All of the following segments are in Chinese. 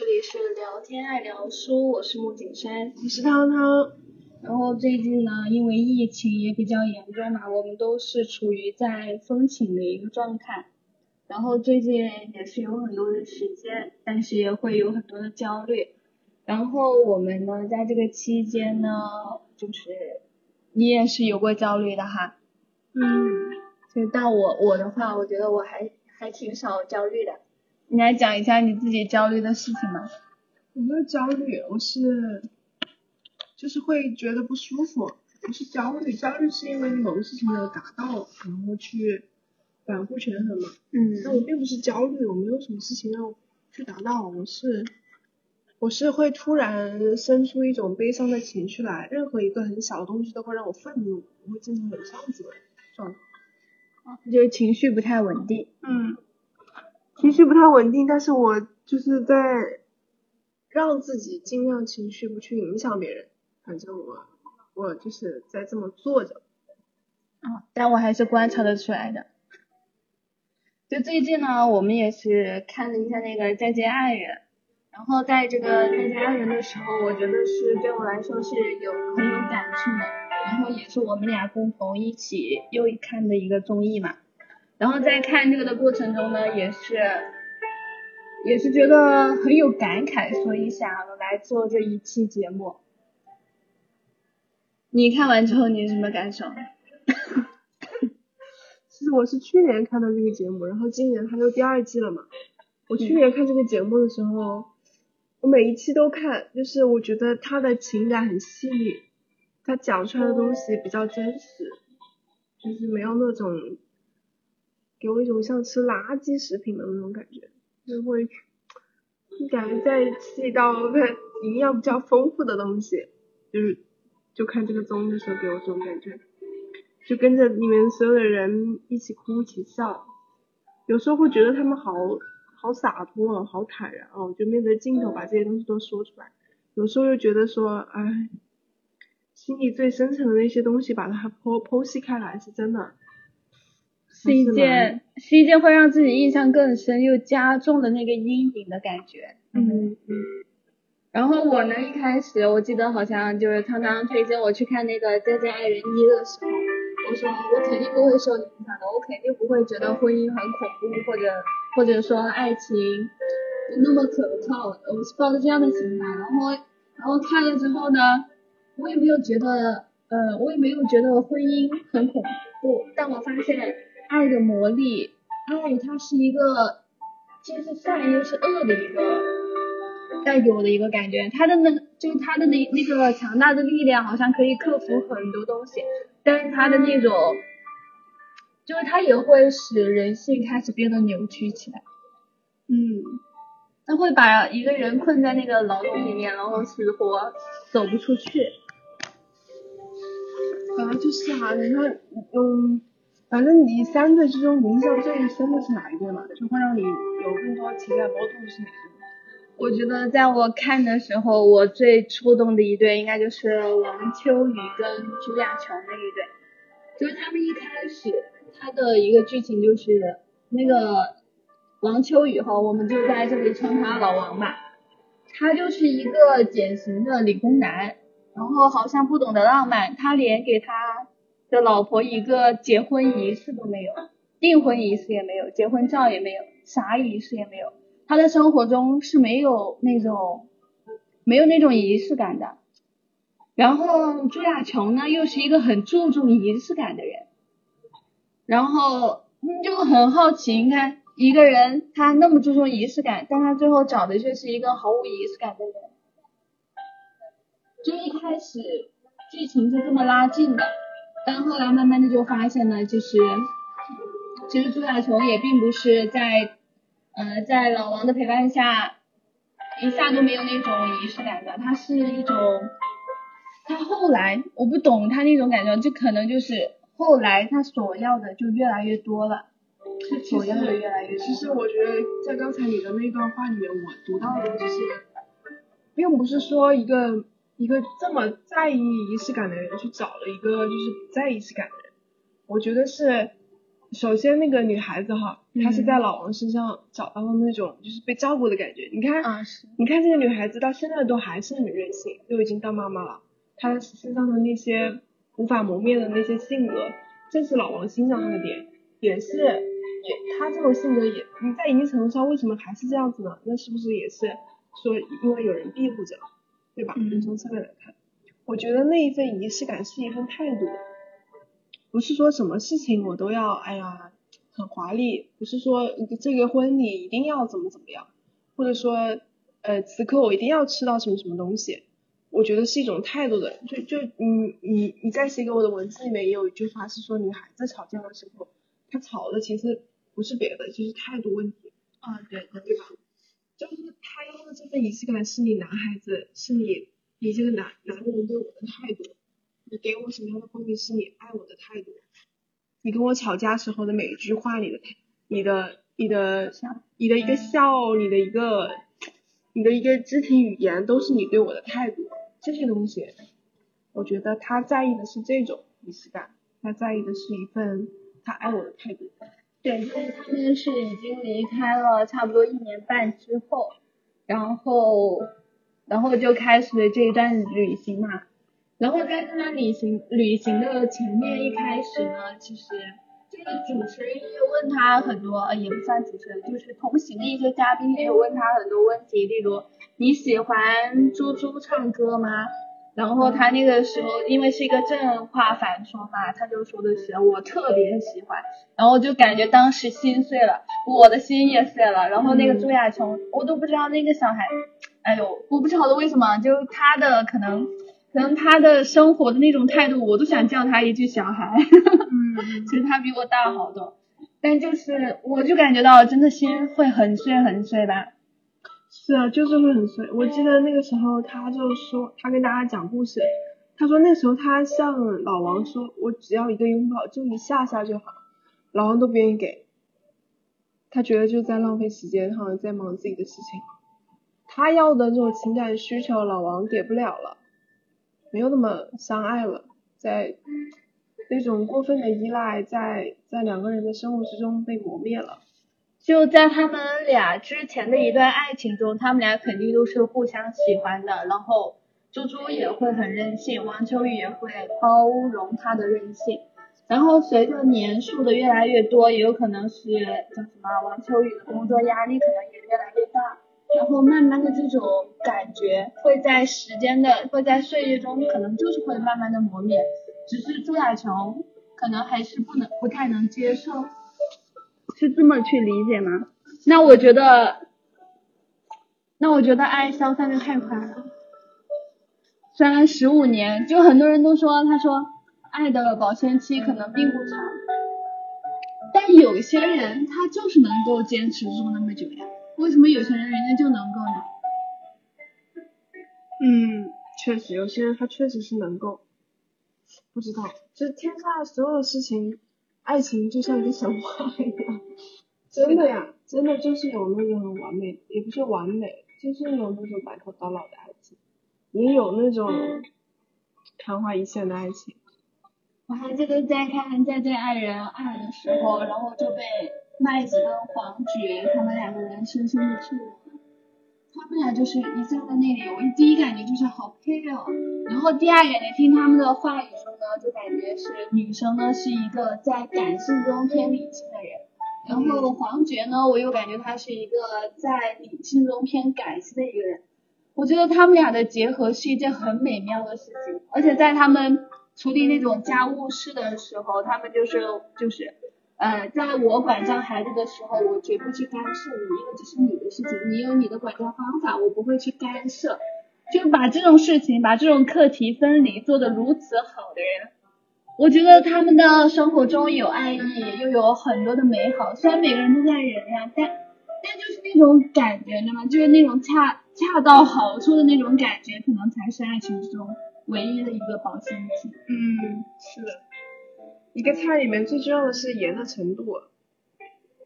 这里是聊天爱聊书，我是木景山，我是汤汤。然后最近呢，因为疫情也比较严重嘛，我们都是处于在封寝的一个状态。然后最近也是有很多的时间，但是也会有很多的焦虑。然后我们呢，在这个期间呢，就是你也是有过焦虑的哈。嗯。就到我我的话，我觉得我还还挺少焦虑的。你来讲一下你自己焦虑的事情吧？我没有焦虑，我是就是会觉得不舒服，不是焦虑，焦虑是因为某个事情没有达到，然后去反复权衡嘛。嗯。但我并不是焦虑，我没有什么事情要去达到，我是我是会突然生出一种悲伤的情绪来，任何一个很小的东西都会让我愤怒，我会经常有这样子的状态。就是情绪不太稳定。嗯。情绪不太稳定，但是我就是在让自己尽量情绪不去影响别人，反正我我就是在这么做着。啊，但我还是观察得出来的。就最近呢，我们也是看了一下那个《再见爱人》，然后在这个《再见爱人》的时候，我觉得是对我来说是有很有感触的，然后也是我们俩共同一起又看的一个综艺嘛。然后在看这个的过程中呢，也是也是觉得很有感慨，所以想来做这一期节目。你看完之后你有什么感受？其实我是去年看的这个节目，然后今年它就第二季了嘛。我去年看这个节目的时候，我每一期都看，就是我觉得他的情感很细腻，他讲出来的东西比较真实，就是没有那种。给我一种像吃垃圾食品的那种感觉，就会，感觉在吃一道营养比较丰富的东西，就是就看这个综艺的时候给我这种感觉，就跟着里面所有的人一起哭一起笑，有时候会觉得他们好好洒脱，哦好坦然哦，就面对镜头把这些东西都说出来，有时候又觉得说，哎，心里最深层的那些东西把它剖剖析开来是真的。是一件是一件会让自己印象更深又加重的那个阴影的感觉。嗯嗯。然后我呢，一开始我记得好像就是汤汤推荐我去看那个《再见爱人一》的时候，我说我肯定不会受影响的，我肯定不会觉得婚姻很恐怖或者或者说爱情那么可靠。我是抱着这样的心态，然后然后看了之后呢，我也没有觉得呃，我也没有觉得婚姻很恐怖，但我发现。爱的魔力，爱它是一个既是善又是恶的一个带给我的一个感觉，它的那就是它的那那个强大的力量好像可以克服很多东西，但是它的那种就是它也会使人性开始变得扭曲起来，嗯，它会把一个人困在那个牢笼里面，然后死活走不出去。本来就是啊，你看，嗯。反正你三对之中你印象最深的是哪一对嘛？就会让你有更多情感波动是哪一对？我觉得在我看的时候，我最触动的一对应该就是王秋雨跟朱亚琼那一对。就是他们一开始他的一个剧情就是那个王秋雨哈，我们就在这里称他老王吧。他就是一个典型的理工男，然后好像不懂得浪漫，他连给他。的老婆一个结婚仪式都没有，订婚仪式也没有，结婚照也没有，啥仪式也没有。他的生活中是没有那种没有那种仪式感的。然后朱亚琼呢，又是一个很注重仪式感的人。然后就很好奇，你看一个人他那么注重仪式感，但他最后找的却是一个毫无仪式感的人。就一开始剧情是这么拉近的。但后来慢慢的就发现呢，就是，其实朱亚琼也并不是在，呃，在老王的陪伴下，一下都没有那种仪式感的，他是一种，他后来我不懂他那种感觉，就可能就是后来他所要的就越来越多了，他所要的越来越多。其实我觉得在刚才你的那段话里面，我读到的就是，并不是说一个。一个这么在意仪式感的人去找了一个就是不在意仪式感的人，我觉得是首先那个女孩子哈，她是在老王身上找到了那种就是被照顾的感觉。你看，啊，你看这个女孩子到现在都还是很任性，都已经当妈妈了，她身上的那些无法磨灭的那些性格，正是老王欣赏她的点，也是也她这种性格也你在一定程度上为什么还是这样子呢？那是不是也是说因为有人庇护着，对吧？嗯从侧面来看，我觉得那一份仪式感是一份态度。不是说什么事情我都要，哎呀，很华丽，不是说这个婚礼一定要怎么怎么样，或者说，呃，此刻我一定要吃到什么什么东西，我觉得是一种态度的，就就你你你在写给我的文字里面也有一句话是说，女孩子吵架的时候，她吵的其实不是别的，就是态度问题，啊对对对吧？就是他要的这份仪式感是你男孩子，是你你这个男男人对我的态度。你给我什么样的婚礼是你爱我的态度？你跟我吵架时候的每一句话，你的、你的、你的、你的一个笑，你的一个、你的一个肢体语言，都是你对我的态度。这些东西，我觉得他在意的是这种仪式感，他在意的是一份他爱我的态度。对，就是他们是已经离开了差不多一年半之后，然后然后就开始了这一段旅行嘛。然后在这段旅行旅行的前面一开始呢，其实这个主持人也问他很多，也不算主持人，就是同行的一些嘉宾也有问他很多问题，例如你喜欢猪猪唱歌吗？然后他那个时候因为是一个正话反说嘛，他就说的是我特别喜欢，然后就感觉当时心碎了，我的心也碎了。然后那个朱亚琼，我都不知道那个小孩，哎呦，我不晓得为什么，就他的可能。可能他的生活的那种态度，我都想叫他一句小孩。嗯，其实他比我大好多，但就是我就感觉到真的心会很碎很碎吧。是啊，就是会很碎。我记得那个时候他就说，他跟大家讲故事，他说那时候他向老王说，我只要一个拥抱，就一下下就好，老王都不愿意给，他觉得就在浪费时间，好像在忙自己的事情。他要的这种情感需求，老王给不了了。没有那么相爱了，在那种过分的依赖，在在两个人的生活之中被磨灭了。就在他们俩之前的一段爱情中，他们俩肯定都是互相喜欢的。然后猪猪也会很任性，王秋雨也会包容他的任性。然后随着年数的越来越多，也有可能是叫什么，王秋雨的工作压力可能也越来越大。然后慢慢的这种感觉会在时间的会在岁月中可能就是会慢慢的磨灭，只是朱亚琼可能还是不能不太能接受，是这么去理解吗？那我觉得，那我觉得爱消散的太快了，虽然十五年，就很多人都说他说爱的保鲜期可能并不长，但有些人他就是能够坚持住那么久呀。为什么有些人人家就能够呢？嗯，确实，有些人他确实是能够。不知道，这天下所有事情，爱情就像一个神话一样，真的呀，真的就是有那种很完美，也不是完美，就是有那种白头到老的爱情，也有那种昙花一现的爱情。我还记得在看《再见爱人二》的时候，然后就被。麦子跟黄觉他们两个人深深的触动，他们俩就是一站在那里，我第一感觉就是好配哦，然后第二感觉听他们的话语中呢，就感觉是女生呢是一个在感性中偏理性的人，然后黄觉呢，我又感觉他是一个在理性中偏感性的一个人，我觉得他们俩的结合是一件很美妙的事情，而且在他们处理那种家务事的时候，他们就是就是。呃，在我管教孩子的时候，我绝不去干涉你，因为这是你的事情，你有你的管教方法，我不会去干涉。就把这种事情，把这种课题分离做得如此好的人，我觉得他们的生活中有爱意，又有很多的美好。虽然每个人都在忍呀，但但就是那种感觉，你知道吗？就是那种恰恰到好处的那种感觉，可能才是爱情之中唯一的一个保鲜剂。嗯，是的。一个菜里面最重要的是盐的程度，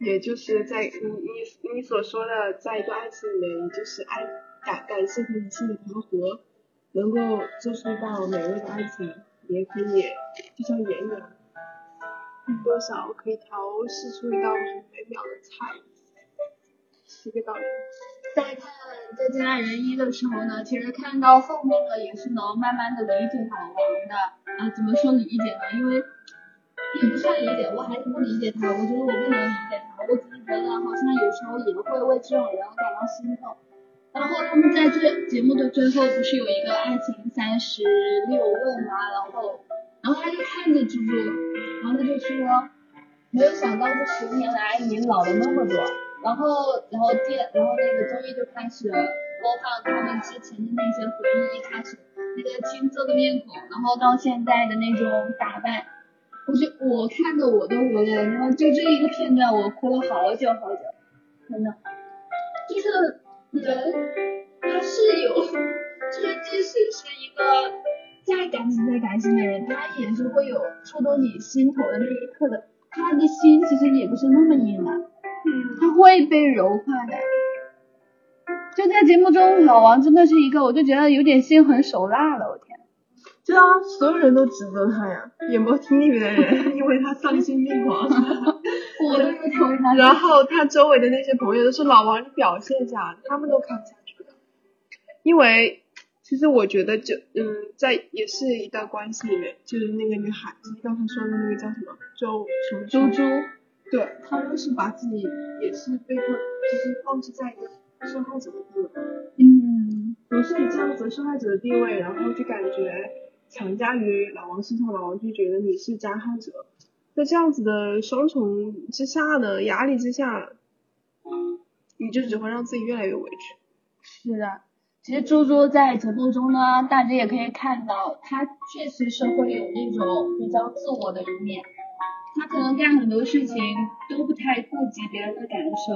也就是在你你你所说的，在一个爱情里面，就是爱感感性和理性的调和，能够做出一道美味的爱情，也可以就像盐一样。多少可以调试出一道很美妙的菜，是这个道理。在看《再见爱人一》的时候呢，其实看到后面呢，也是能慢慢的理解老王的啊。怎么说理解呢？因为也不算理解，我还是不理解他。我觉得我不能理解他，我只是觉得好像有时候也会为这种人感到心痛。然后他们在最节目的最后不是有一个爱情三十六问吗？然后，然后他就看着猪猪，然后他就说，没有想到这十年来你老了那么多。然后，然后电，然后那个综艺就开始播放他们之前的那些回忆，一开始那个青涩的面孔，然后到现在的那种打扮，我就我看的我都无泪了，然后就这一个片段我哭了好久好久，真的，就是人他是有，就是即使是一个再感情再感性的人，他也是会有触动你心头的那一刻的，他的心其实也不是那么硬的。他会被柔化的，就在节目中，老王真的是一个，我就觉得有点心狠手辣了，我天。对啊，所有人都指责他呀，演播厅里面的人，因为他丧心病狂。我都是为他。然后他周围的那些朋友都是老王，你表现一下，他们都看不下去了。因为其实我觉得，就嗯，在也是一段关系里面，就是那个女孩子刚才说的那个叫什么周什么猪猪。对，他们是把自己也是被迫，就是放置在一个受害者的地位，嗯，总是以这样子受害者的地位，然后就感觉强加于老王身上，老王就觉得你是加害者，在这样子的双重之下呢，压力之下，你就只会让自己越来越委屈。是的，其实猪猪在节目中呢，大家也可以看到，他确实是会有那种比较自我的一面。他可能干很多事情都不太顾及别人的感受，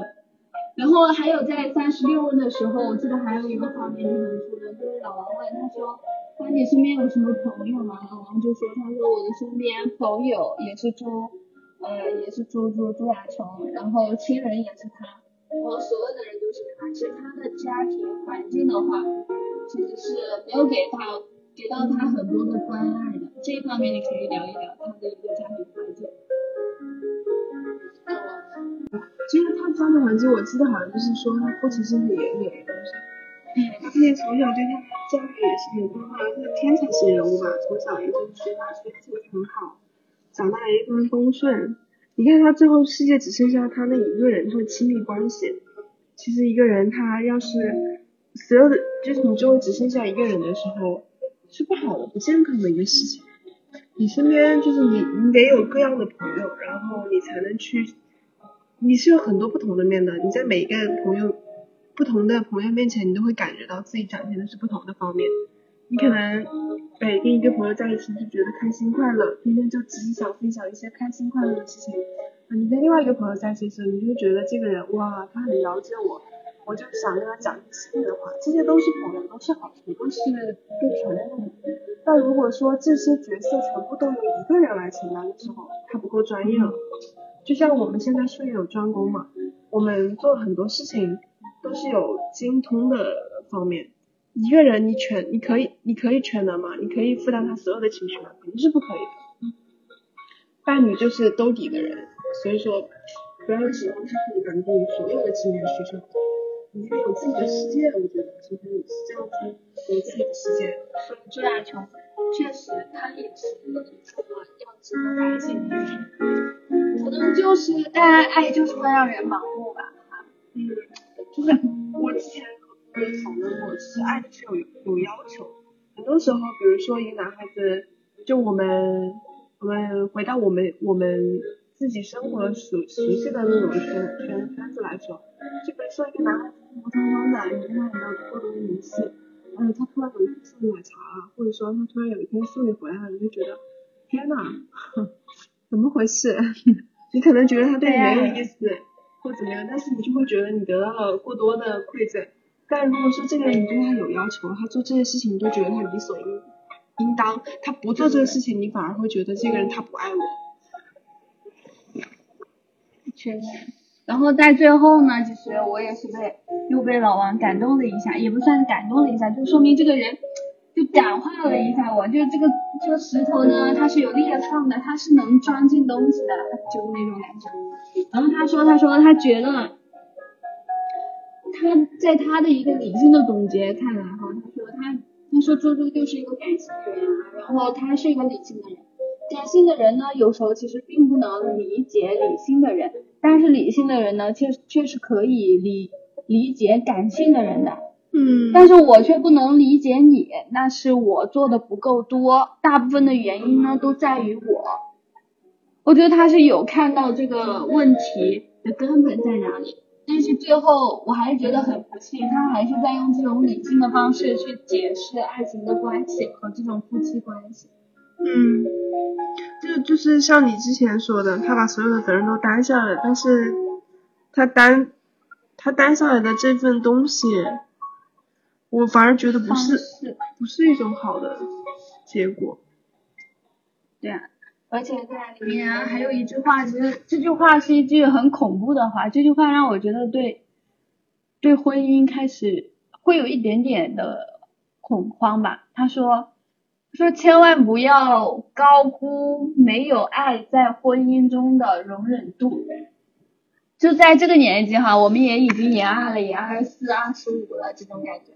然后还有在三十六问的时候，我记得还有一个画面是很出的，就是老王问他说，那你身边有什么朋友吗？然后就说，他说我的身边朋友也是周，呃，也是猪猪朱亚琼，然后亲人也是他，然后所有的人都是他，其实他的家庭环境的话，其实是没有给到给到他很多的关爱的，这一方面你可以聊一聊他的一个家庭环境。其实他家的环境，我记得好像就是说他父亲是演演员，是嗯，他父亲从小对他教育也是很好，是天才型人物吧，从小也就是学法学成绩很好，长大也一帆风顺。你看他最后世界只剩下他那一个人，他的亲密关系。其实一个人他要是所有的就是你周围只剩下一个人的时候，是不好的、不健康的一个事情。你身边就是你，你得有各样的朋友，然后你才能去。你是有很多不同的面的，你在每一个朋友不同的朋友面前，你都会感觉到自己展现的是不同的方面。你可能哎跟一个朋友在一起就觉得开心快乐，天天就只是想分享一些开心快乐的事情。你跟另外一个朋友在一起的时候，你就觉得这个人哇，他很了解我，我就想跟他讲一些的话。这些都是朋友，都是好处，都是被承认的。但如果说这些角色全部都由一个人来承担的时候，他不够专业了。就像我们现在术业有专攻嘛，我们做很多事情都是有精通的方面。一个人你全你可以你可以全能吗？你可以负担他所有的情绪吗？肯定是不可以的。伴侣就是兜底的人，所以说不要指望他可以满足你所有的情感需求。你要有自己的世界，我觉得其实是这样子有自己的世界。朱亚琼确实，他也是一个要值得感谢。可能就是大家爱就是会让人盲目吧，嗯，就是我之前和朋友讨论过，其实爱是有有要求，很多时候，比如说一个男孩子，就我们我们回到我们我们自己生活熟熟悉的那种圈圈圈子来说，就比如说一个男孩子普通通的，你跟他也没有过多的联系，嗯，他突然有一天送你奶茶了，或者说他突然有一天送你回来了，你就觉得天呐，怎么回事？你可能觉得他对你没有意思，或怎么样，但是你就会觉得你得到了过多的馈赠。但如果说这个人你对他有要求，他做这些事情你都觉得他理所应当，他不做这个事情，你反而会觉得这个人他不爱我。确实。然后在最后呢，其实我也是被又被老王感动了一下，也不算感动了一下，就说明这个人感化了一下我，就这个这个石头呢，它是有裂缝的，它是能装进东西的，就那种感觉。然后他说，他说他觉得他在他的一个理性的总结看来哈，他说他他说猪猪就是一个感性的人，然后他是一个理性的人。感性的人呢，有时候其实并不能理解理性的人，但是理性的人呢，却却是可以理理解感性的人的。嗯，但是我却不能理解你，那是我做的不够多，大部分的原因呢都在于我。我觉得他是有看到这个问题的根本在哪里，但是最后我还是觉得很不幸，他还是在用这种理性的方式去解释爱情的关系和这种夫妻关系。嗯，就就是像你之前说的，他把所有的责任都担下来，但是他担他担下来的这份东西，我反而觉得不是不是一种好的结果。对啊，而且在里面还有一句话，其实这句话是一句很恐怖的话，这句话让我觉得对对婚姻开始会有一点点的恐慌吧。他说。说千万不要高估没有爱在婚姻中的容忍度。就在这个年纪哈，我们也已经研二了，也二十四、二十五了这种感觉。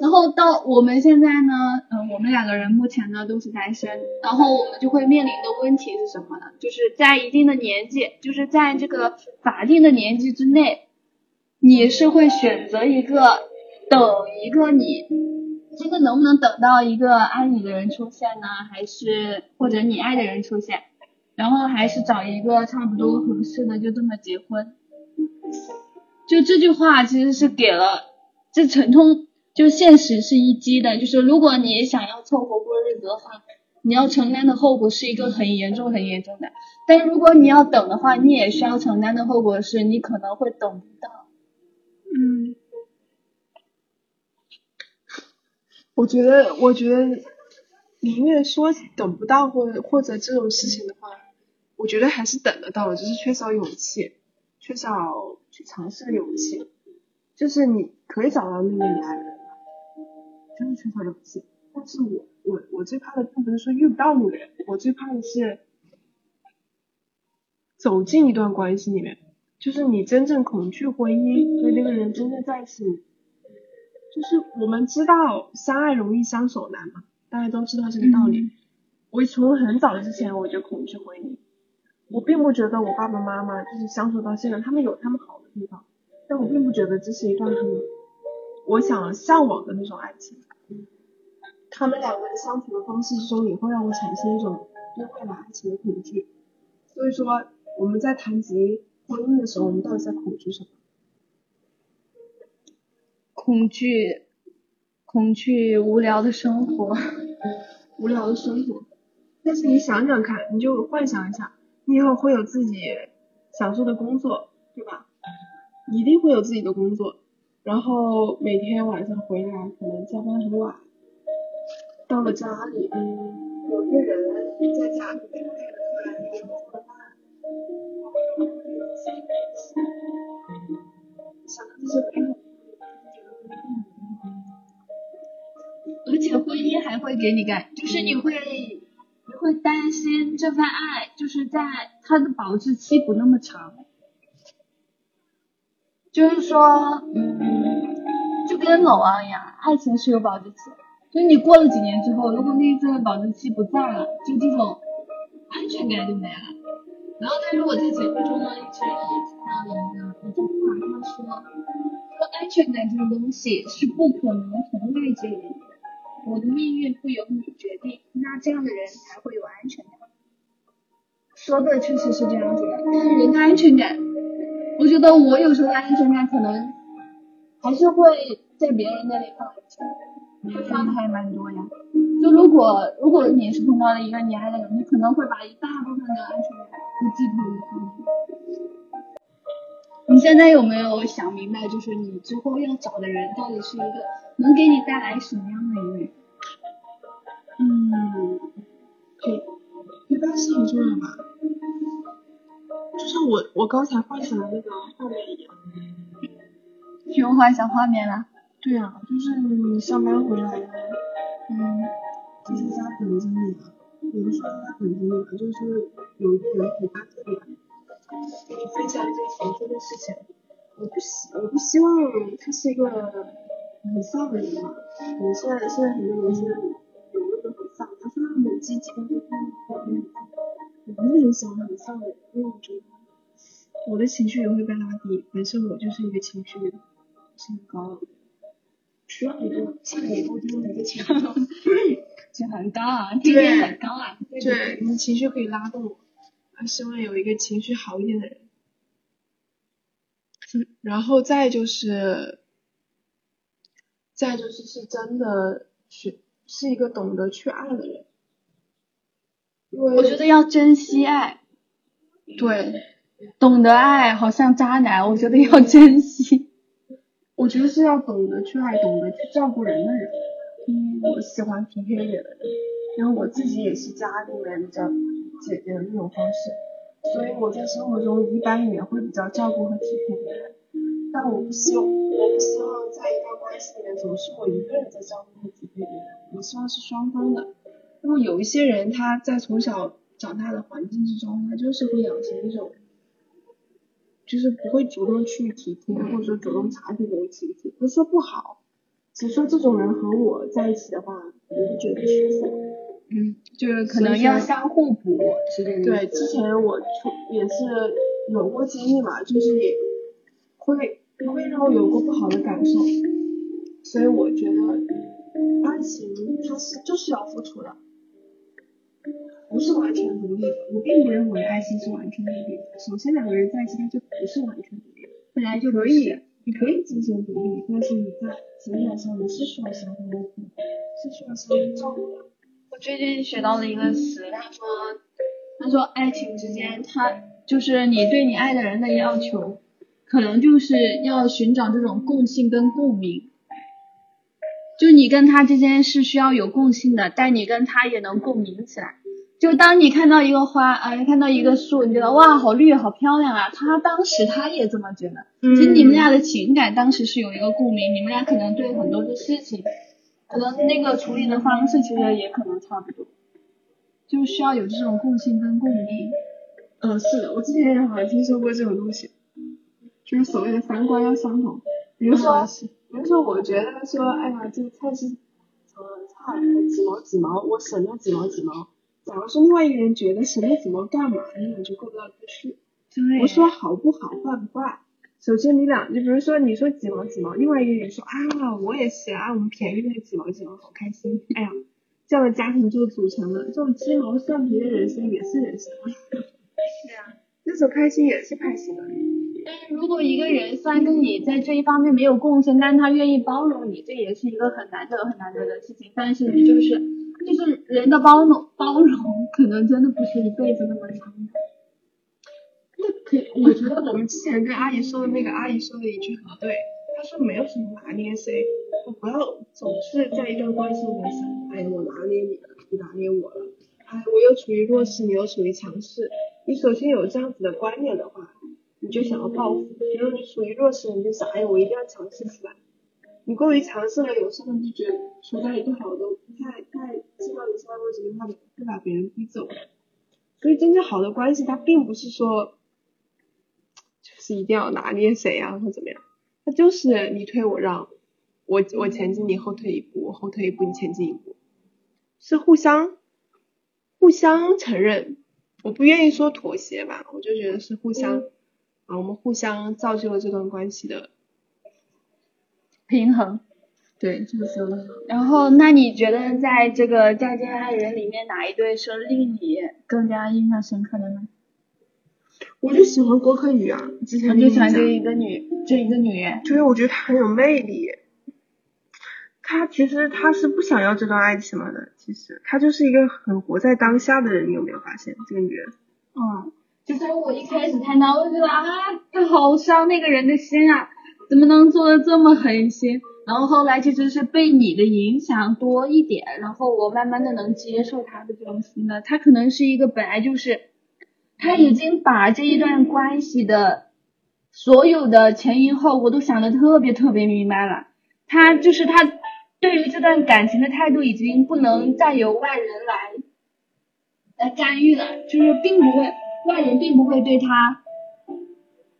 然后到我们现在呢，嗯，我们两个人目前呢都是单身，然后我们就会面临的问题是什么呢？就是在一定的年纪，就是在这个法定的年纪之内，你是会选择一个等一个你。这个能不能等到一个爱你的人出现呢？还是或者你爱的人出现，然后还是找一个差不多合适的就这么结婚？就这句话其实是给了这沉痛，就现实是一击的，就是如果你想要凑合过日子的话，你要承担的后果是一个很严重很严重的。但如果你要等的话，你也需要承担的后果是你可能会等不到。嗯。我觉得，我觉得宁愿说等不到，或者或者这种事情的话，我觉得还是等得到的，只是缺少勇气，缺少去尝试的勇气。就是你可以找到那个你爱的人，就是缺少勇气。但是我我我最怕的并不是说遇不到那个人，我最怕的是走进一段关系里面，就是你真正恐惧婚姻，和那个人真正在一起。就是我们知道相爱容易相守难嘛，大家都知道这个道理。我从很早之前我就恐惧婚姻，我并不觉得我爸爸妈妈就是相处到现在，他们有他们好的地方，但我并不觉得这是一段很我想向往的那种爱情。他们两个人相处的方式之中，也会让我产生一种对未来爱情的恐惧。所以说，我们在谈及婚姻的时候，我们到底在恐惧什么？恐惧，恐惧无聊的生活，无聊的生活。但是你想想看，你就幻想一下，你以后会有自己想做的工作，对吧？一定会有自己的工作，然后每天晚上回来可能加班很晚，到了家里，有个人在家里面突然给你做饭，想到这些。而且婚姻还会给你感，就是你会你会担心这份爱，就是在它的保质期不那么长，就是说，嗯，就跟老王一样，爱情是有保质期，就你过了几年之后，如果那一份保质期不在了，就这种安全感就没了。然后他如果在节目中呢，一直提到了一个一句话，他说，说安全感这个东西是不可能从外界给的。我的命运不由你决定，那这样的人才会有安全感。说的确实是这样子的，但是人的安全感，我觉得我有时候的安全感可能还是会在别人那里放一些，会放的还蛮多呀。就如果如果你是碰到了一个你爱的人，你可能会把一大部分的安全感都寄托于他。你现在有没有想明白，就是你之后要找的人到底是一个能给你带来什么样的一个人？嗯，对，一般是很重要吧。就像我我刚才幻想的那个画面一样。又幻想画面了？对啊，就是你上班回来，嗯，就是家等着你啊，有的时候他等着你啊，就是有一个人陪他特别，就分享一些情绪的事情。我不希我不希望他是一个很丧的人嘛。你现在现在很多人现在有那个很丧，他说他很积极，但是他很很丧。我不是很喜欢很丧的人，因为我觉得我的情绪也会被拉低。本身我就是一个情绪很高。需要一个下一步就是一个情绪，就很高啊，地位很高啊。对，你的情绪可以拉动我，我希望有一个情绪好一点的人。然后再就是，再就是是真的是是一个懂得去爱的人。我觉得要珍惜爱。对，懂得爱好像渣男，我觉得要珍惜。我觉得是要懂得去爱，懂得去照顾人的人。嗯，我喜欢体贴一点的人，因为我自己也是家里面比较姐姐的那种方式，所以我在生活中一般也会比较照顾和体贴别人。但我不希望，我不希望在一段关系里面总是我一个人在照顾和体贴别人，我希望是双方的。那么有一些人他在从小长大的环境之中，他就是会养成一种。就是不会主动去体贴，或者说主动察觉别人情绪，不是说不好，只是说这种人和我在一起的话，我不觉得舒服。嗯，就是可能要相互补之类的。对，之前我出也是有过经历嘛，就是也会会让我有过不好的感受，所以我觉得爱情它是就是要付出的。不是完全独立的，我并不认为爱情是完全独立的。首先，两个人在一起，他就不是完全独立，本来就可以，你可以进行独立，但是你在情感上你是需要相互的，是需要相互照顾的。我最近学到了一个词，他说，他说爱情之间，他就是你对你爱的人的要求，可能就是要寻找这种共性跟共鸣，就你跟他之间是需要有共性的，但你跟他也能共鸣起来。就当你看到一个花，啊，看到一个树，你觉得哇，好绿，好漂亮啊！他当时他也这么觉得，其实你们俩的情感当时是有一个共鸣，你们俩可能对很多的事情，可能那个处理的方式其实也可能差不多，就需要有这种共性跟共鸣。嗯，是的，我之前也好像听说过这种东西，就是所谓的三观要相同。比如说，比如说，我觉得说，哎呀，这个菜是，呃，差几毛几毛，我省了几毛几毛。假如说另外一个人觉得省了几毛干嘛，你俩就过不到一去。我说好不好，坏不坏？首先你俩，就比如说你说几毛几毛，另外一个人说啊，我也是啊，我们便宜那几毛几毛，好开心。哎呀，这样的家庭就组成了。这种鸡毛蒜皮的人生也是人生。是啊，那时候开心也是开心的。但是如果一个人虽然跟你在这一方面没有共性，但他愿意包容你，这也是一个很难得很难得的事情。但是你就是。就是人的包容，包容可能真的不是一辈子那么长。那可，我觉得我们之前跟阿姨说的那个阿姨说的一句很对，她说没有什么拿捏谁，我不要总是在一段关系里面想，哎，我拿捏你了，你拿捏我了，哎，我又处于弱势，你又处于强势。你首先有这样子的观念的话，你就想要报复；，比如你处于弱势，你就想，哎，我一定要强势起来。你过于强势了，有时候就觉得处在一个好的、太太知道你现在为什么他会把别人逼走。所以真正好的关系，它并不是说就是一定要拿捏谁啊或怎么样，它就是你推我让，我我前进你后退一步，我后退一步你前进一步，是互相互相承认。我不愿意说妥协吧，我就觉得是互相啊，我们互相造就了这段关系的。平衡，对，就是说的然后，那你觉得在这个再见爱人里面，哪一对是令你更加印象深刻的呢？我就喜欢郭柯宇啊，之前就喜欢这一个女，这一个女人，就是我觉得她很有魅力。她其实她是不想要这段爱情了的，其实她就是一个很活在当下的人，你有没有发现这个女人？嗯，就是我一开始看到，我就觉得啊，他好伤那个人的心啊。怎么能做的这么狠心？然后后来其实是被你的影响多一点，然后我慢慢的能接受他的这种心的。他可能是一个本来就是，他已经把这一段关系的所有的前因后果都想的特别特别明白了。他就是他对于这段感情的态度已经不能再由外人来来干预了，就是并不会外人并不会对他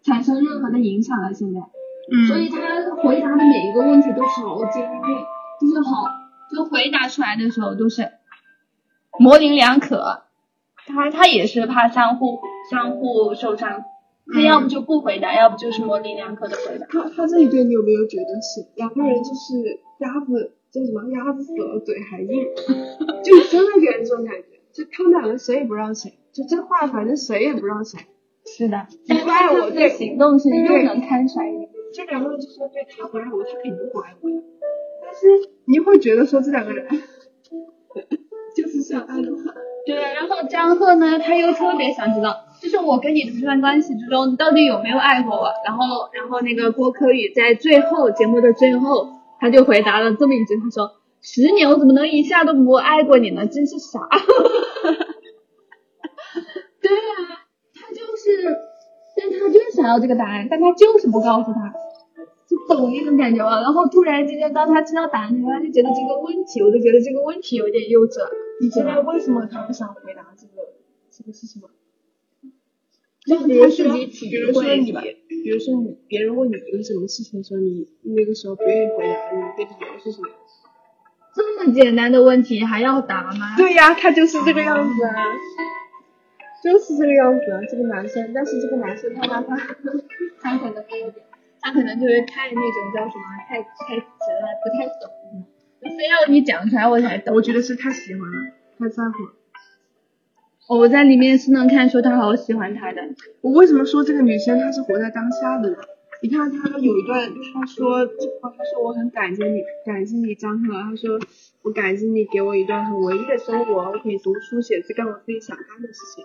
产生任何的影响了。现在，嗯所以他回答的每一个问题都好尖锐，就是好，就回答出来的时候都是模棱两可。他他也是怕相互相互受伤，他要不就不回答，要不就是模棱两可的回答。他他这一对你有没有觉得是两个人就是鸭子叫什么鸭子死了嘴还硬，就真的给人这种感觉，就他们两个谁也不让谁，就这话反正谁也不让谁。是的，你不爱我，的对行动是又能看出来一点。这两个人就说对他不爱我，他肯定不爱我呀。但是你会觉得说这两个人 就是相爱的话，对，然后张赫呢，他又特别想知道，就是我跟你的这段关系之中，你到底有没有爱过我？然后，然后那个郭柯宇在最后节目的最后，他就回答了这么一句，他说：“十年我怎么能一下都不爱过你呢？真是傻。”对啊，他就是，但他就是想要这个答案，但他就是不告诉他。就懂那种感觉吗？然后突然之间，当他知道答案之后，他就觉得这个问题，我就觉得这个问题有点幼稚了。你知道为什么他不想回答这个这个事情吗？就比如说，他自己体比如说你比如说你别人问你一个什么事情的时候，你那个时候不愿意回答，你的理由是什么？这么简单的问题还要答吗？对呀，他就是这个样子啊，就是这个样子啊，这个男生，但是这个男生他妈他，他可能有点，他可能就是太那种叫什么，太太直了，不太懂。非要你讲出来我才懂。我觉得是太喜欢了，太在乎了。我在里面是能看出他好喜欢他的。我为什么说这个女生她是活在当下的呢？你看他有一段，他说，他说我很感激你，感激你张赫，他说我感激你给我一段很文艺的生活，我可以读书写字干我自己想干的事情，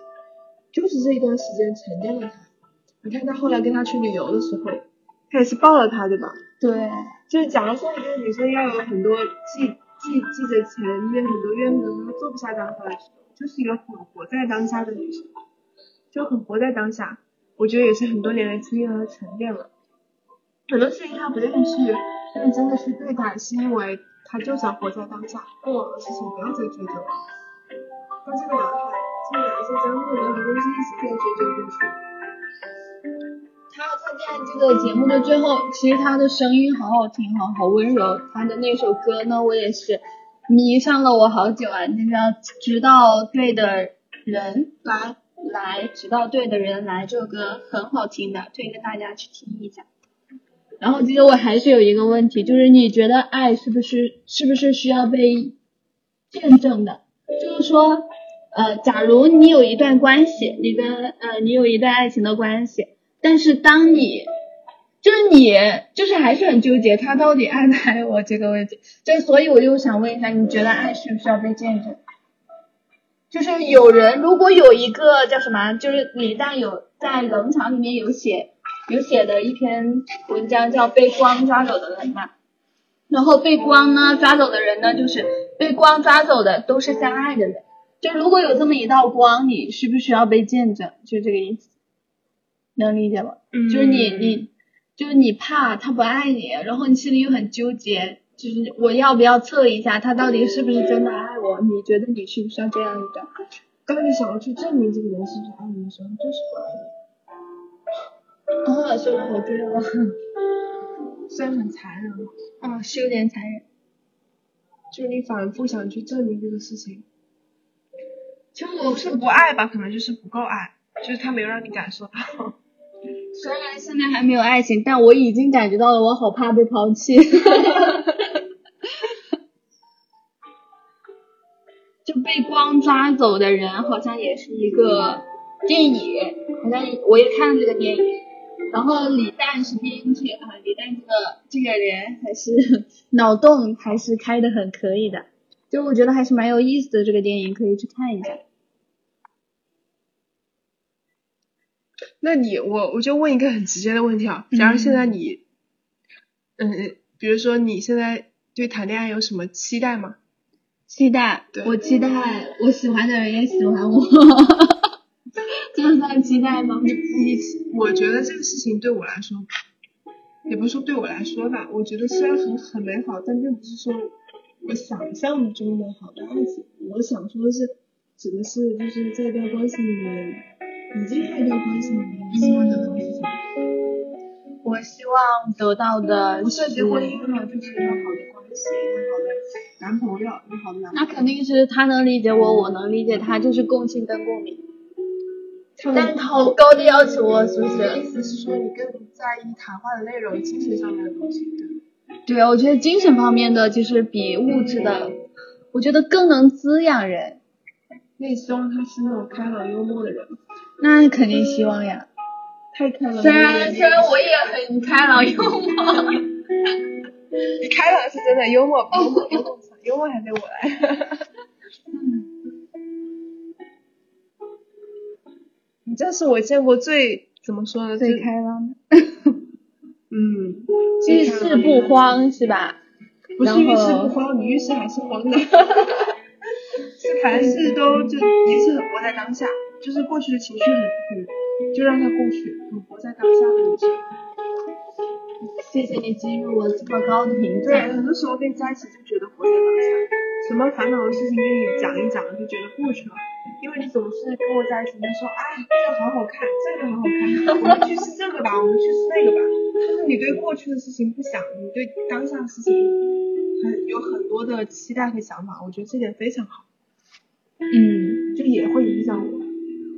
就是这一段时间沉淀了他。你看他后来跟他去旅游的时候，他也是抱了他，对吧？对，就是假如说一个女生要有很多记记记着前面很多怨恨，她做不下当下的时候，就是一个很活在当下的女生，就很活在当下。我觉得也是很多年的经验和沉淀了。很多事情他不愿意去认真的去对待，是因为他就想活在当下，过往的事情不要再追究了。但这个男孩，这个男生真的很多东西一直在追究过去。他他在这个节目的最后，其实他的声音好好听好，好温柔。他的那首歌呢，我也是迷上了我好久啊，就是要直到对的人来来，直到对的人来，这首歌很好听的，推荐大家去听一下。然后其实我还是有一个问题，就是你觉得爱是不是是不是需要被见证的？就是说，呃，假如你有一段关系，你跟呃你有一段爱情的关系，但是当你就是你就是还是很纠结，他到底爱不爱我这个问题，就所以我就想问一下，你觉得爱需不需要被见证？就是有人如果有一个叫什么，就是李诞有在冷场里面有写有写的一篇文章叫《被光抓走的人》嘛，然后被光呢抓走的人呢，就是被光抓走的都是相爱的人。就如果有这么一道光，你需不需要被见证？就这个意思，能理解吗？嗯就是你你就是你怕他不爱你，然后你心里又很纠结，就是我要不要测一下他到底是不是真的爱我？你觉得你需不需要这样一段？当你想要去证明这个人是不是爱你的时候，他就是不爱你。啊，说的好对哦，虽然很残忍，啊，是有点残忍。就你反复想去证明这个事情。其实我是不爱吧，可能就是不够爱，就是他没有让你感受到。虽然现在还没有爱情，但我已经感觉到了，我好怕被抛弃。就被光抓走的人，好像也是一个电影，好像我也看了这个电影。然后李诞是编剧啊，李诞这个这个人还是脑洞还是开的很可以的，就我觉得还是蛮有意思的这个电影，可以去看一下。那你我我就问一个很直接的问题啊，假如现在你，嗯，比如说你现在对谈恋爱有什么期待吗？期待对，我期待我喜欢的人也喜欢我，这样算期待吗？你你，我觉得这个事情对我来说，也不是说对我来说吧，我觉得虽然很很美好，但并不是说我想象中的好的爱情，我想说的是，指的是就是在一段关系里面，已经在一段关系里面，希望得到的是什么？我希望得到的不涉及婚姻了，就是一段好的关系，一个好的男朋友，一个好的男朋友。那肯定是他能理解我，我能理解他，就是共性跟共鸣。但是好高的要求啊，是不是？意思是说你更在意谈话的内容，精神上面的东西，对吗？对，我觉得精神方面的就是比物质的，我觉得更能滋养人。那你希望他是那种开朗幽默的人？那肯定希望呀。太开朗。虽然虽然我也很开朗幽默。你开朗是真的，幽默幽默幽默幽默还得我来。你这是我见过最怎么说呢？最开朗的。嗯。遇事不慌是吧？不是遇事不慌，你遇事还是慌的。是凡事都就一次活在当下，就是过去的情绪很很，就让它过去，很活在当下的女生。谢谢你给予我这么高的评价。对，很多时候跟你在一起就觉得活在当下，什么烦恼的事情跟你讲一讲就觉得过去了，因为你总是跟我在一起，你说啊这个好好看，这个好好看，我们去吃这个吧，我们去吃那个吧。就是你对过去的事情不想，你对当下的事情很有很多的期待和想法，我觉得这点非常好。嗯，就也会影响我。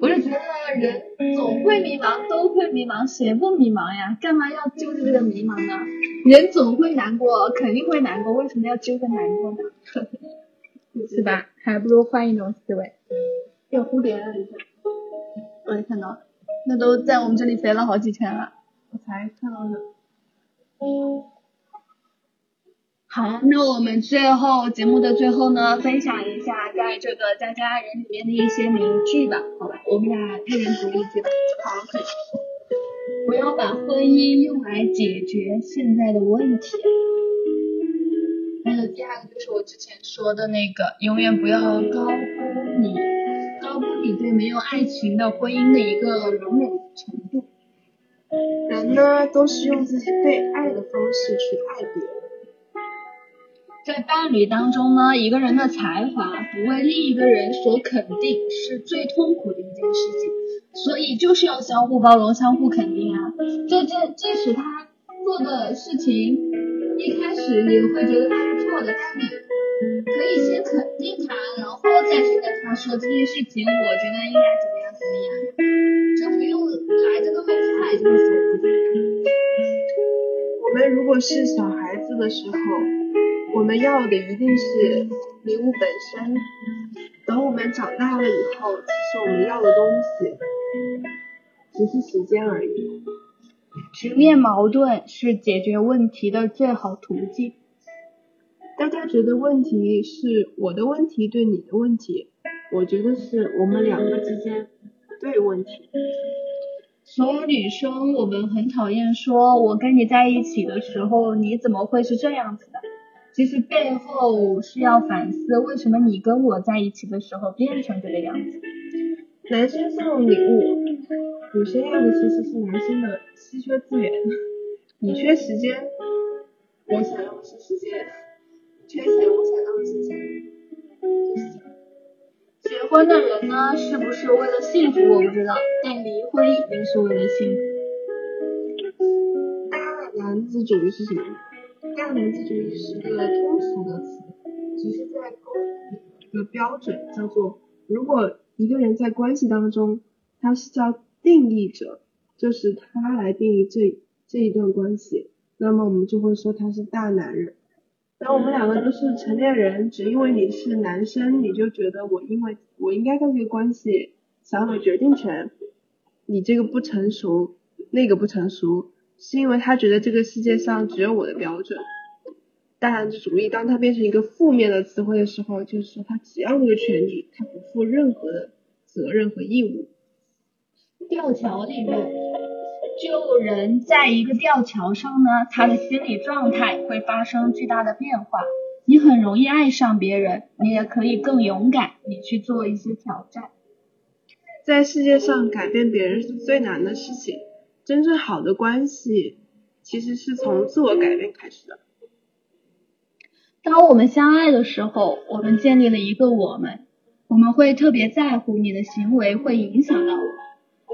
我就觉得人总会迷茫，都会迷茫，谁不迷茫呀？干嘛要揪着这个迷茫呢？人总会难过，肯定会难过，为什么要揪着难过呢？是吧？还不如换一种思维。有蝴蝶，我也看到了，那都在我们这里飞了好几圈了。我才看到的。好，那我们最后节目的最后呢，分享一下在这个家家人里面的一些名句吧，好吧，我们俩一人读一句吧。好，可以。不要把婚姻用来解决现在的问题。还有第二个就是我之前说的那个，永远不要高你，高估你对没有爱情的婚姻的一个容忍程度。人呢，都是用自己被爱的方式去爱别人。在伴侣当中呢，一个人的才华不为另一个人所肯定，是最痛苦的一件事情。所以就是要相互包容、相互肯定啊。这这即使他做的事情一开始你会觉得他是错的，但你可以先肯定他，他说这件事情，我觉得应该怎么样怎么样，就不用来这个很快就说。我们如果是小孩子的时候。我们要的一定是礼物本身。等我们长大了以后，其实我们要的东西只是时间而已。直面矛盾是解决问题的最好途径。大家觉得问题是我的问题对你的问题，我觉得是我们两个之间对问题。所有女生，我们很讨厌说我跟你在一起的时候，你怎么会是这样子的？其实背后是要反思，为什么你跟我在一起的时候变成这个样子？男生送礼物，有些要的其实是男生的稀缺资源。你缺时间，我想要的是时间；缺钱，我想要的是钱。结婚的人呢，是不是为了幸福？我不知道，但离婚一定是为了幸福。大男子主义是什么？大男子主义是一个通俗的词，只是在沟通一个标准，叫做如果一个人在关系当中，他是叫定义者，就是他来定义这这一段关系，那么我们就会说他是大男人。然后我们两个都是成年人，只因为你是男生，你就觉得我因为我应该在这个关系享有决定权，你这个不成熟，那个不成熟。是因为他觉得这个世界上只有我的标准，大男子主义。当他变成一个负面的词汇的时候，就是说他只要那个权利，他不负任何的责任和义务。吊桥理论，就人在一个吊桥上呢，他的心理状态会发生巨大的变化。你很容易爱上别人，你也可以更勇敢，你去做一些挑战。在世界上，改变别人是最难的事情。真正好的关系，其实是从自我改变开始的。当我们相爱的时候，我们建立了一个我们，我们会特别在乎你的行为会影响到我，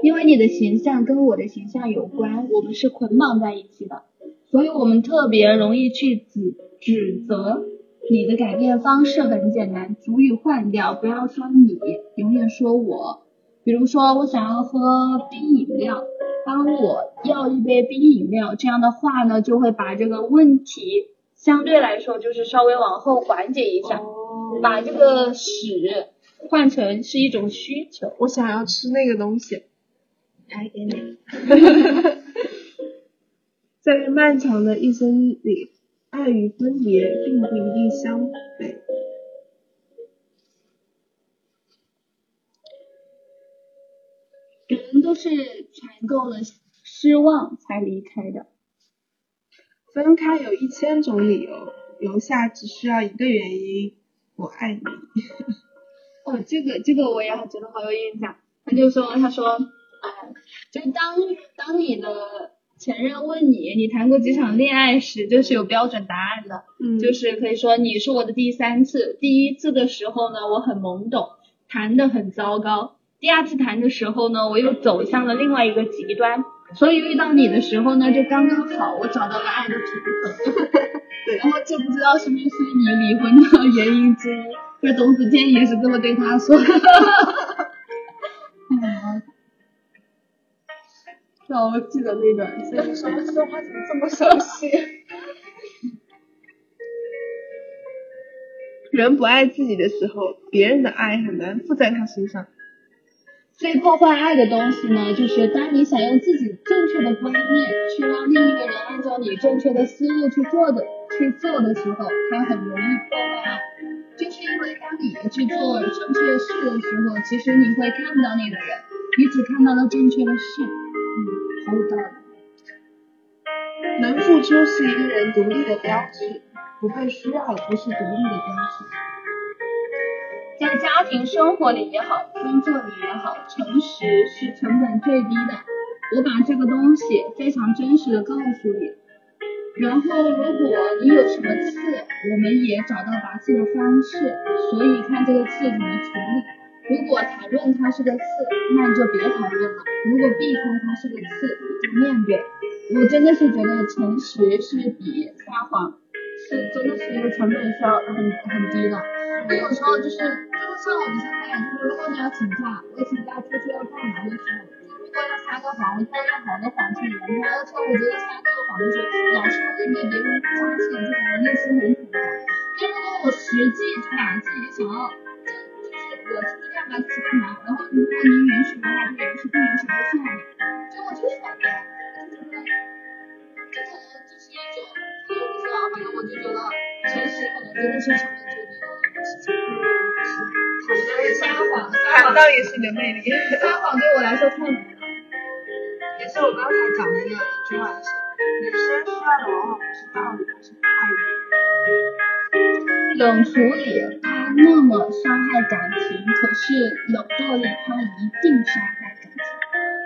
因为你的形象跟我的形象有关，我们是捆绑在一起的，所以我们特别容易去指指责你的改变方式很简单，主语换掉，不要说你，永远说我。比如说我想要喝冰饮料，当我要一杯冰饮料，这样的话呢，就会把这个问题相对来说就是稍微往后缓解一下，把这个使换成是一种需求。我想要吃那个东西，来给你。在漫长的一生里，爱与分别并不一定相悖。人都是攒够了失望才离开的。分开有一千种理由，留下只需要一个原因：我爱你。哦，这个这个我也觉得好有印象。他就说，他说，哎，就当当你的前任问你你谈过几场恋爱时，就是有标准答案的，嗯就是可以说你是我的第三次，第一次的时候呢，我很懵懂，谈的很糟糕。第二次谈的时候呢，我又走向了另外一个极端，所以遇到你的时候呢，就刚刚好，我找到了爱的平衡。对然后就不知道是不是你离婚的原因之一，就董子健也是这么对他说的。让我记得那段，所以说说话怎么这么熟悉？人不爱自己的时候，别人的爱很难附在他身上。最破坏爱的东西呢，就是当你想用自己正确的观念去让另一个人按照你正确的思路去做的去做的时候，它很容易破坏爱。就是因为当你去做正确的事的时候，其实你会看不到那个人，你只看到了正确的事。嗯，好有道理。能付出是一个人独立的标志，不被需要不是独立的标志。在家庭生活里也好，工作里也好，诚实是成本最低的。我把这个东西非常真实的告诉你，然后如果你有什么刺，我们也找到拔刺的方式，所以看这个刺怎么处理。如果谈论它是个刺，那你就别谈论了；如果避开它是个刺，就面对。我真的是觉得诚实是比撒谎是真的是一个成本是要很很低的。我有时候就是就是像我们现在，就是如果你要请假，我请假出去要干嘛的时候，如果要撒个谎，我就要用好的谎去圆它，而且我觉得撒这个谎就是老是会被别人发现，就感觉内心很苦恼。但如果我实际把自己想要，就是我出去干嘛去干嘛，然后如果您允许的话就允许，不允许就算了。就我就是感觉，就觉得这可能就是一种，我不知道，反正我就觉得诚实可能真的是成本最低的一个事情。是，撒谎，撒谎倒也是你的魅力，撒谎对我来说太难了。也是我刚才讲的那个一句话是，女生需要的往往不是道理，而是爱冷处理它那么伤害感情，可是冷暴力它一定伤害感情。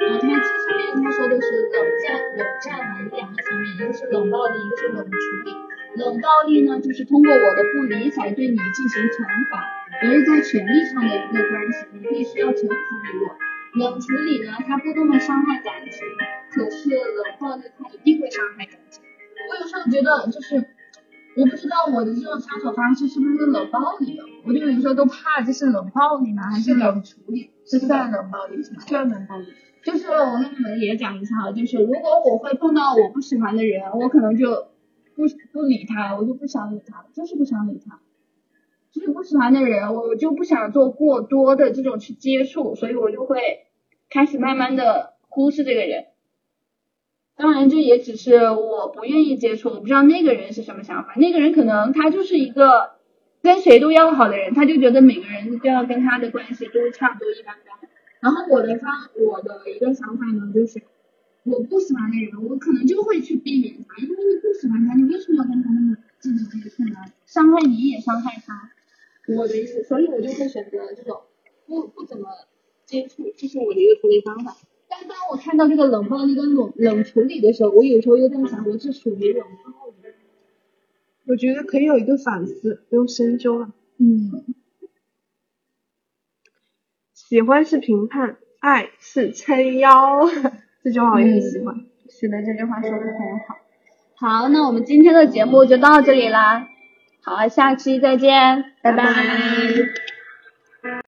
啊，他这上面他说的是冷战、冷战有两个层面，一个是冷暴力，一个是冷处理。冷暴力呢，就是通过我的不理睬对你进行惩罚，而是在权力上的一个关系，你必须要臣服于我。冷处理呢，它不那么伤害感情，可是冷暴力它一定会伤害感情。我有时候觉得就是。我不知道我的这种相处方式是不是冷暴力的，我就有时候都怕这是冷暴力呢，还是冷处理？是算冷暴力是吗？算冷暴力。就是我跟你们也讲一下啊，就是如果我会碰到我不喜欢的人，我可能就不不理他，我就不想理他，就是不想理他。就是不喜欢的人，我就不想做过多的这种去接触，所以我就会开始慢慢的忽视这个人。当然，这也只是我不愿意接触，我不知道那个人是什么想法。那个人可能他就是一个跟谁都要好的人，他就觉得每个人都要跟他的关系都差不多一般般。然后我的方，我的一个想法呢，就是我不喜欢的人，我可能就会去避免他，因为你不喜欢他，你为什么要跟他那么近的接触呢？伤害你也伤害他，我的意思，所以我就会选择这种不不怎么接触，这是我的一个处理方法。但当我看到这个冷暴力跟冷冷处理的时候，我有时候又在想，我是属于冷暴力。我觉得可以有一个反思，不用深究了。嗯，喜欢是评判，爱是撑腰，这句话我也很喜欢。是的，这句话说的很好。好，那我们今天的节目就到这里啦。好，下期再见，拜拜。